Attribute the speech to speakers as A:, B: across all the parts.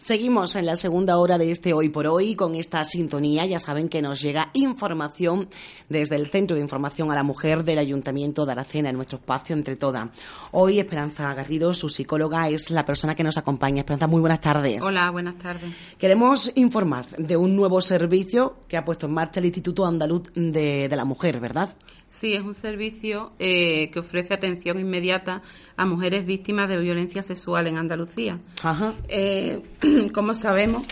A: Seguimos en la segunda hora de este Hoy por Hoy con esta sintonía. Ya saben que nos llega información desde el Centro de Información a la Mujer del Ayuntamiento de Aracena, en nuestro espacio Entre Todas. Hoy Esperanza Garrido, su psicóloga, es la persona que nos acompaña. Esperanza, muy buenas tardes.
B: Hola, buenas tardes.
A: Queremos informar de un nuevo servicio que ha puesto en marcha el Instituto Andaluz de, de la Mujer, ¿verdad?
B: Sí, es un servicio eh, que ofrece atención inmediata a mujeres víctimas de violencia sexual en Andalucía. Ajá. Eh, como sabemos,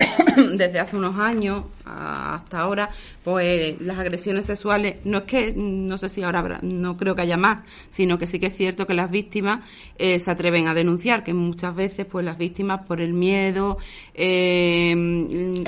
B: desde hace unos años hasta ahora, pues las agresiones sexuales, no es que, no sé si ahora habrá, no creo que haya más, sino que sí que es cierto que las víctimas eh, se atreven a denunciar, que muchas veces pues las víctimas por el miedo, eh,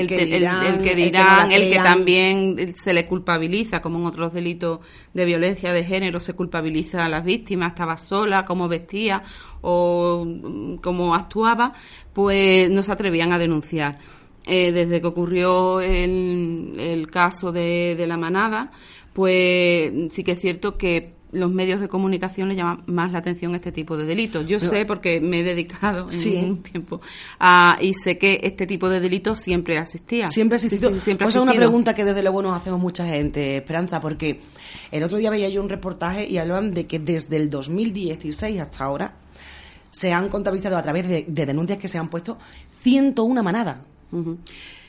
B: el, que dirán, el que, también se le culpabiliza, como en otros delitos de violencia de género se culpabiliza a las víctimas, estaba sola, cómo vestía o mm, cómo actuaba, pues no se atrevían a denunciar. Eh, desde que ocurrió el, el caso de, de, la manada, pues sí que es cierto que los medios de comunicación le llaman más la atención este tipo de delitos. Yo sé porque me he dedicado en un tiempo a, y sé que este tipo de delitos siempre existía.
A: Siempre ha existido. siempre es una pregunta que desde luego nos hacemos mucha gente, Esperanza, porque el otro día veía yo un reportaje y hablaban de que desde el 2016 hasta ahora se han contabilizado a través de, de denuncias que se han puesto 101 manadas.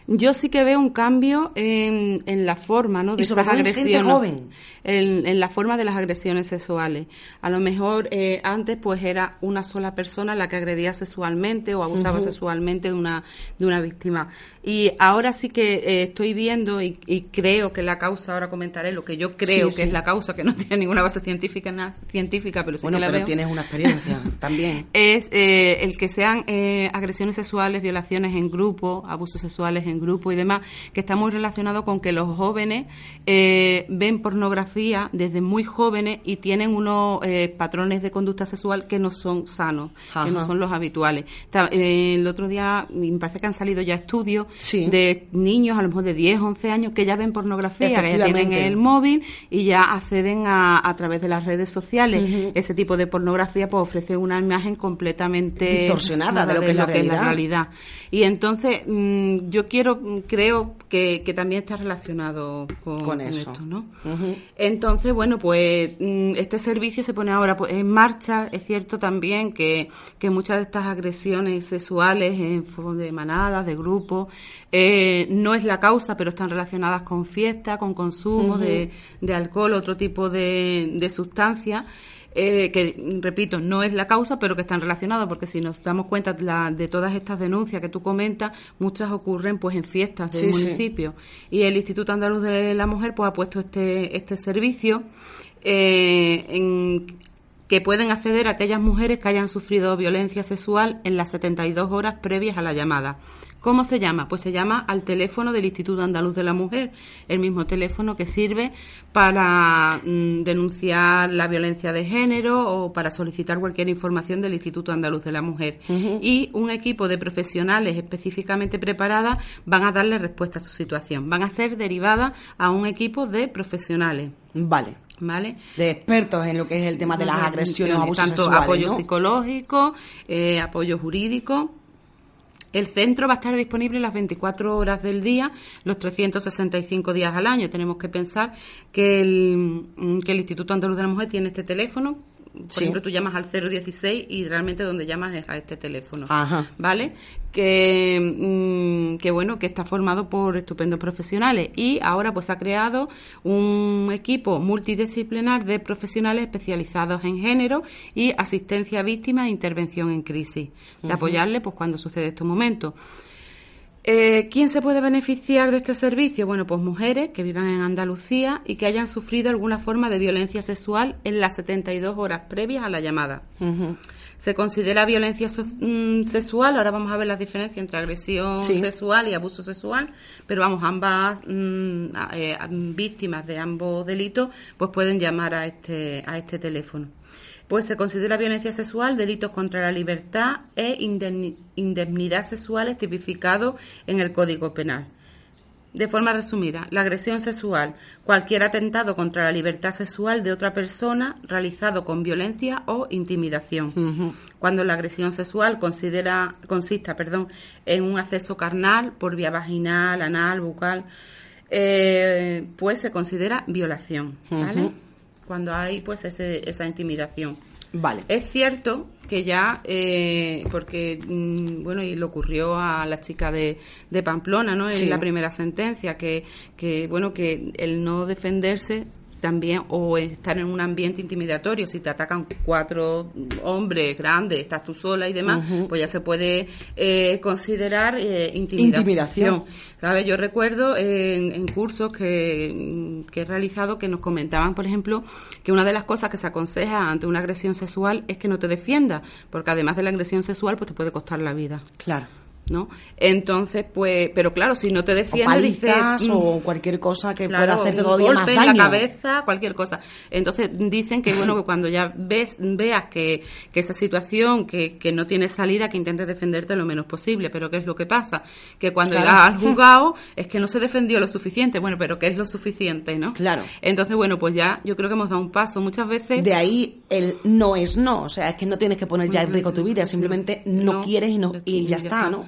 B: Yo sí que veo un cambio en, la forma ¿no? de esas agresiones. joven. En, la forma de las agresiones sexuales. A lo mejor eh, antes pues era una sola persona la que agredía sexualmente o abusaba sexualmente de una, de una víctima. Y ahora sí que eh, estoy viendo y, creo que la causa, ahora comentaré lo que yo creo que es la causa, que no tiene ninguna base científica, nada, científica pero sí
A: bueno,
B: que la
A: pero tienes una experiencia también.
B: Es eh, el que sean agresiones sexuales, violaciones en grupo, abusos sexuales en grupo y demás, que está muy relacionado con que los jóvenes eh, ven pornografía desde muy jóvenes y tienen unos eh, patrones de conducta sexual que no son sanos, que no son los habituales. El otro día me parece que han salido ya estudios de niños, a lo mejor de 10, 11 años, que ya ven pornografía, que ya tienen el móvil y ya acceden a, a través de las redes sociales. Ese tipo de pornografía pues ofrece una imagen completamente
A: distorsionada de lo, que, es la, realidad.
B: Y entonces mm, yo quiero creo que, también está relacionado con, eso. esto, ¿no? Entonces, bueno, pues mm, este servicio se pone ahora pues, en marcha. Es cierto también que, muchas de estas agresiones sexuales en de manadas, de grupos, eh, no es la causa, pero están relacionadas con fiesta, con consumo de, de, alcohol, otro tipo de, de sustancias. Eh, que repito, no es la causa, pero que están relacionados, porque si nos damos cuenta de, todas estas denuncias que tú comentas, muchas ocurren pues en fiestas del municipio. Y el Instituto Andaluz de la Mujer pues ha puesto este, este servicio eh, en, que pueden acceder a aquellas mujeres que hayan sufrido violencia sexual en las 72 horas previas a la llamada. ¿Cómo se llama? Pues se llama al teléfono del Instituto Andaluz de la Mujer, el mismo teléfono que sirve para mm, denunciar la violencia de género o para solicitar cualquier información del Instituto Andaluz de la Mujer. Y un equipo de profesionales específicamente preparadas van a darle respuesta a su situación. Van a ser derivadas a un equipo de profesionales.
A: Vale.
B: ¿Vale?
A: De expertos en lo que es el tema de las agresiones abusos
B: Tanto apoyo psicológico, eh, apoyo jurídico el centro va a estar disponible las 24 horas del día, los 365 días al año. Tenemos que pensar que el, que el Instituto Andaluz de la Mujer tiene este teléfono por ejemplo, tú llamas al 016 y realmente donde llamas es a este teléfono, ¿vale? Que, mm, que, bueno, que está formado por estupendos profesionales y ahora pues ha creado un equipo multidisciplinar de profesionales especializados en género y asistencia a víctimas e intervención en crisis, de apoyarle pues cuando sucede estos momentos. Eh, ¿Quién se puede beneficiar de este servicio? Bueno, pues mujeres que vivan en Andalucía y que hayan sufrido alguna forma de violencia sexual en las 72 horas previas a la llamada. Se considera violencia mm, sexual, ahora vamos a ver las diferencias entre agresión sexual y abuso sexual, pero vamos, ambas mm, eh, víctimas de ambos delitos pues pueden llamar a este, a este teléfono. Pues se considera violencia sexual delitos contra la libertad e indemnidad sexual tipificado en el Código Penal. De forma resumida, la agresión sexual, cualquier atentado contra la libertad sexual de otra persona realizado con violencia o intimidación. Cuando la agresión sexual considera, consista perdón, en un acceso carnal por vía vaginal, anal, bucal, eh, pues se considera violación. ¿vale? Cuando hay pues esa intimidación.
A: Vale.
B: Es cierto que ya, eh, porque, mm, bueno, y le ocurrió a la chica de, de Pamplona, ¿no? En la primera sentencia, que, que, bueno, que el no defenderse también o estar en un ambiente intimidatorio si te atacan cuatro hombres grandes estás tú sola y demás pues ya se puede eh, considerar eh, intimidación, ¿sabes? yo recuerdo en, cursos que, que, he realizado que nos comentaban por ejemplo que una de las cosas que se aconseja ante una agresión sexual es que no te defiendas porque además de la agresión sexual pues te puede costar la vida.
A: Claro
B: ¿no? Entonces, pues, pero claro, si no te defiendes,
A: o, mm, cualquier cosa que pueda hacerte todavía
B: golpe
A: en
B: la cabeza, cualquier cosa. Entonces dicen que bueno, que cuando ya ves veas que, que esa situación que, que no tiene salida, que intentes defenderte lo menos posible, pero ¿qué es lo que pasa? Que cuando ya has juzgado es que no se defendió lo suficiente, bueno, pero ¿qué es lo suficiente, no?
A: Claro.
B: Entonces, bueno, pues ya yo creo que hemos dado un paso muchas veces.
A: De ahí el no es no, o sea, es que no tienes que poner ya en riesgo tu vida, simplemente no, quieres y no y ya, está, ¿no?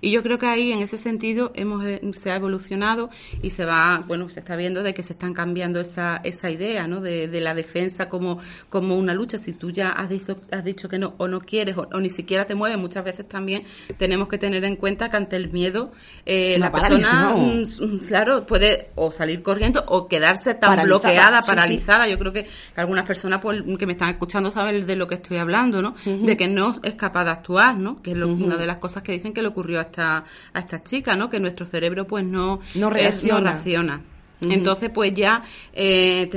B: Y yo creo que ahí, en ese sentido, hemos eh, se ha evolucionado y se va, bueno, se está viendo de que se están cambiando esa, esa idea, ¿no? De, la defensa como, como una lucha. Si tú ya has dicho, has dicho que no, o no quieres, o, ni siquiera te mueves, muchas veces también tenemos que tener en cuenta que ante el miedo, eh, la, persona, mm, claro, puede o salir corriendo o quedarse tan bloqueada, paralizada. Yo creo que, algunas personas pues, que me están escuchando saben de lo que estoy hablando, ¿no? De que no es capaz de actuar, ¿no? Que es una de las cosas que dicen que le ocurrió a a estas chicas, ¿no? Que nuestro cerebro pues no,
A: no
B: reacciona. Entonces, pues ya eh,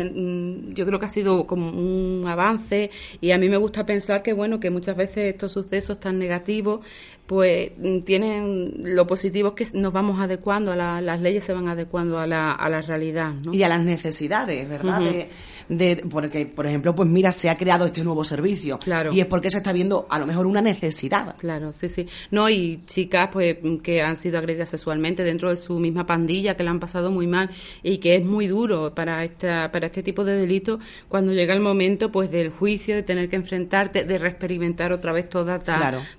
B: yo creo que ha sido como un avance y a mí me gusta pensar que, bueno, que muchas veces estos sucesos tan negativos pues tienen lo positivo es que nos vamos adecuando, a las leyes se van adecuando a la, a la realidad. ¿no?
A: Y a las necesidades, ¿verdad? de, porque, por ejemplo, pues mira, se ha creado este nuevo servicio.
B: Claro.
A: Y es porque se está viendo a lo mejor una necesidad.
B: Claro, sí, sí. No, y chicas pues que han sido agredidas sexualmente dentro de su misma pandilla, que la han pasado muy mal y que es muy duro para, esta, para este tipo de delitos cuando llega el momento pues del juicio, de tener que enfrentarte, de reexperimentar otra vez toda,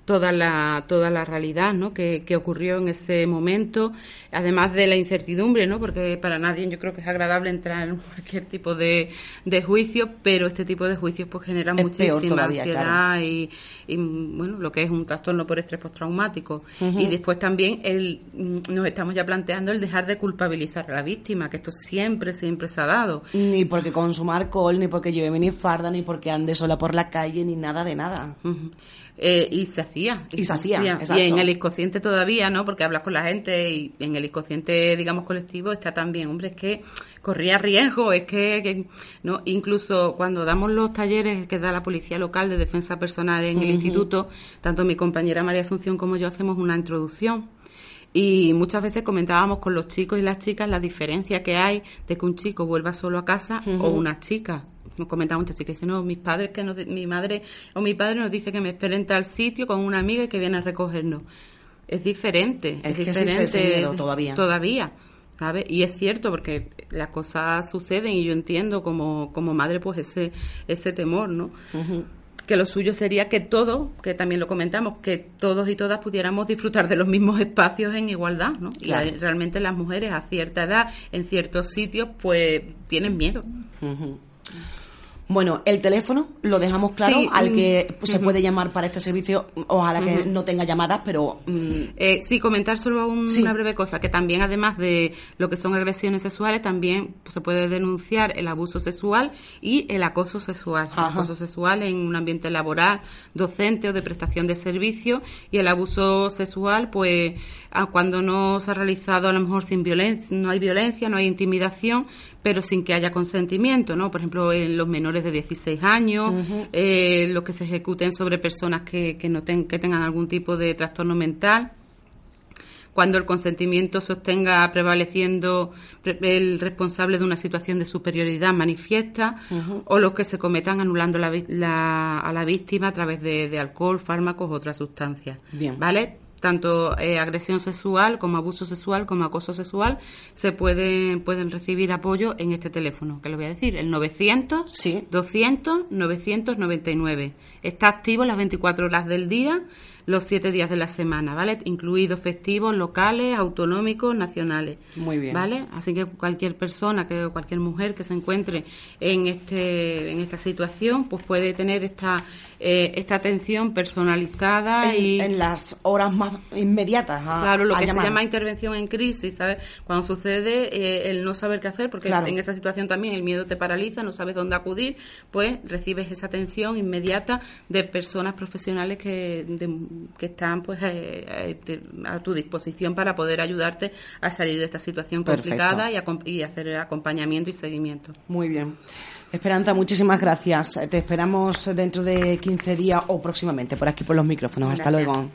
B: toda la toda la realidad ¿no? que, que ocurrió en ese momento, además de la incertidumbre, ¿no? porque para nadie yo creo que es agradable entrar en cualquier tipo de, de juicio, pero este tipo de juicios pues genera muchísima ansiedad y, bueno, lo que es un trastorno por estrés postraumático. Y después también el, nos estamos ya planteando el dejar de culpabilizar a la víctima, que esto siempre, siempre se ha dado.
A: Ni porque consuma alcohol, ni porque lleve minifalda, ni porque ande sola por la calle, ni nada de nada.
B: Eh, y se hacía.
A: Y, se, hacía,
B: Y en el inconsciente todavía, ¿no? Porque hablas con la gente y en el inconsciente, digamos, colectivo está también, hombre, es que corría riesgo, es que, no incluso cuando damos los talleres que da la Policía Local de Defensa Personal en el instituto, tanto mi compañera María Asunción como yo hacemos una introducción y muchas veces comentábamos con los chicos y las chicas la diferencia que hay de que un chico vuelva solo a casa o una chica nos comentaba muchas chicas, no, mis padres, que mi madre o mi padre nos dice que me esperen en tal sitio con una amiga y que viene a recogernos. Es diferente,
A: es,
B: diferente
A: todavía.
B: Todavía. ¿sabes? Y es cierto porque las cosas suceden y yo entiendo como, como madre pues ese, ese temor, ¿no? Que lo suyo sería que todos, que también lo comentamos, que todos y todas pudiéramos disfrutar de los mismos espacios en igualdad, ¿no? Y realmente las mujeres a cierta edad, en ciertos sitios, pues tienen miedo.
A: Bueno, el teléfono lo dejamos claro al que se puede llamar para este servicio, ojalá que no tenga llamadas, pero...
B: Mm, eh, sí, comentar solo una breve cosa, que también además de lo que son agresiones sexuales, también se puede denunciar el abuso sexual y el acoso sexual. El acoso sexual en un ambiente laboral, docente o de prestación de servicio y el abuso sexual, pues cuando no se ha realizado a lo mejor sin violencia, no hay violencia, no hay intimidación, pero sin que haya consentimiento, ¿no? Por ejemplo, en los menores de 16 años, eh, los que se ejecuten sobre personas que, que, no que tengan algún tipo de trastorno mental cuando el consentimiento se obtenga prevaleciendo el responsable de una situación de superioridad manifiesta o los que se cometan anulando la, a la víctima a través de, de alcohol, fármacos u otras sustancias. Bien. ¿Vale? Tanto eh, agresión sexual como abuso sexual como acoso sexual se pueden pueden recibir apoyo en este teléfono que lo voy a decir el 900 sí. 200 999 está activo las 24 horas del día los siete días de la semana, ¿vale? Incluidos festivos locales, autonómicos, nacionales. Muy bien. ¿Vale? Así que cualquier persona, que cualquier mujer que se encuentre en este en esta situación, pues puede tener esta eh, esta atención personalizada
A: en, y en las horas más inmediatas.
B: claro, lo que se llama intervención en crisis, ¿sabes? Cuando sucede eh, el no saber qué hacer, porque en esa situación también el miedo te paraliza, no sabes dónde acudir, pues recibes esa atención inmediata de personas profesionales que que están pues eh, eh, a tu disposición para poder ayudarte a salir de esta situación complicada y, y hacer acompañamiento y seguimiento.
A: Muy bien. Esperanza, muchísimas gracias. Te esperamos dentro de 15 días o próximamente por aquí por los micrófonos. Hasta luego.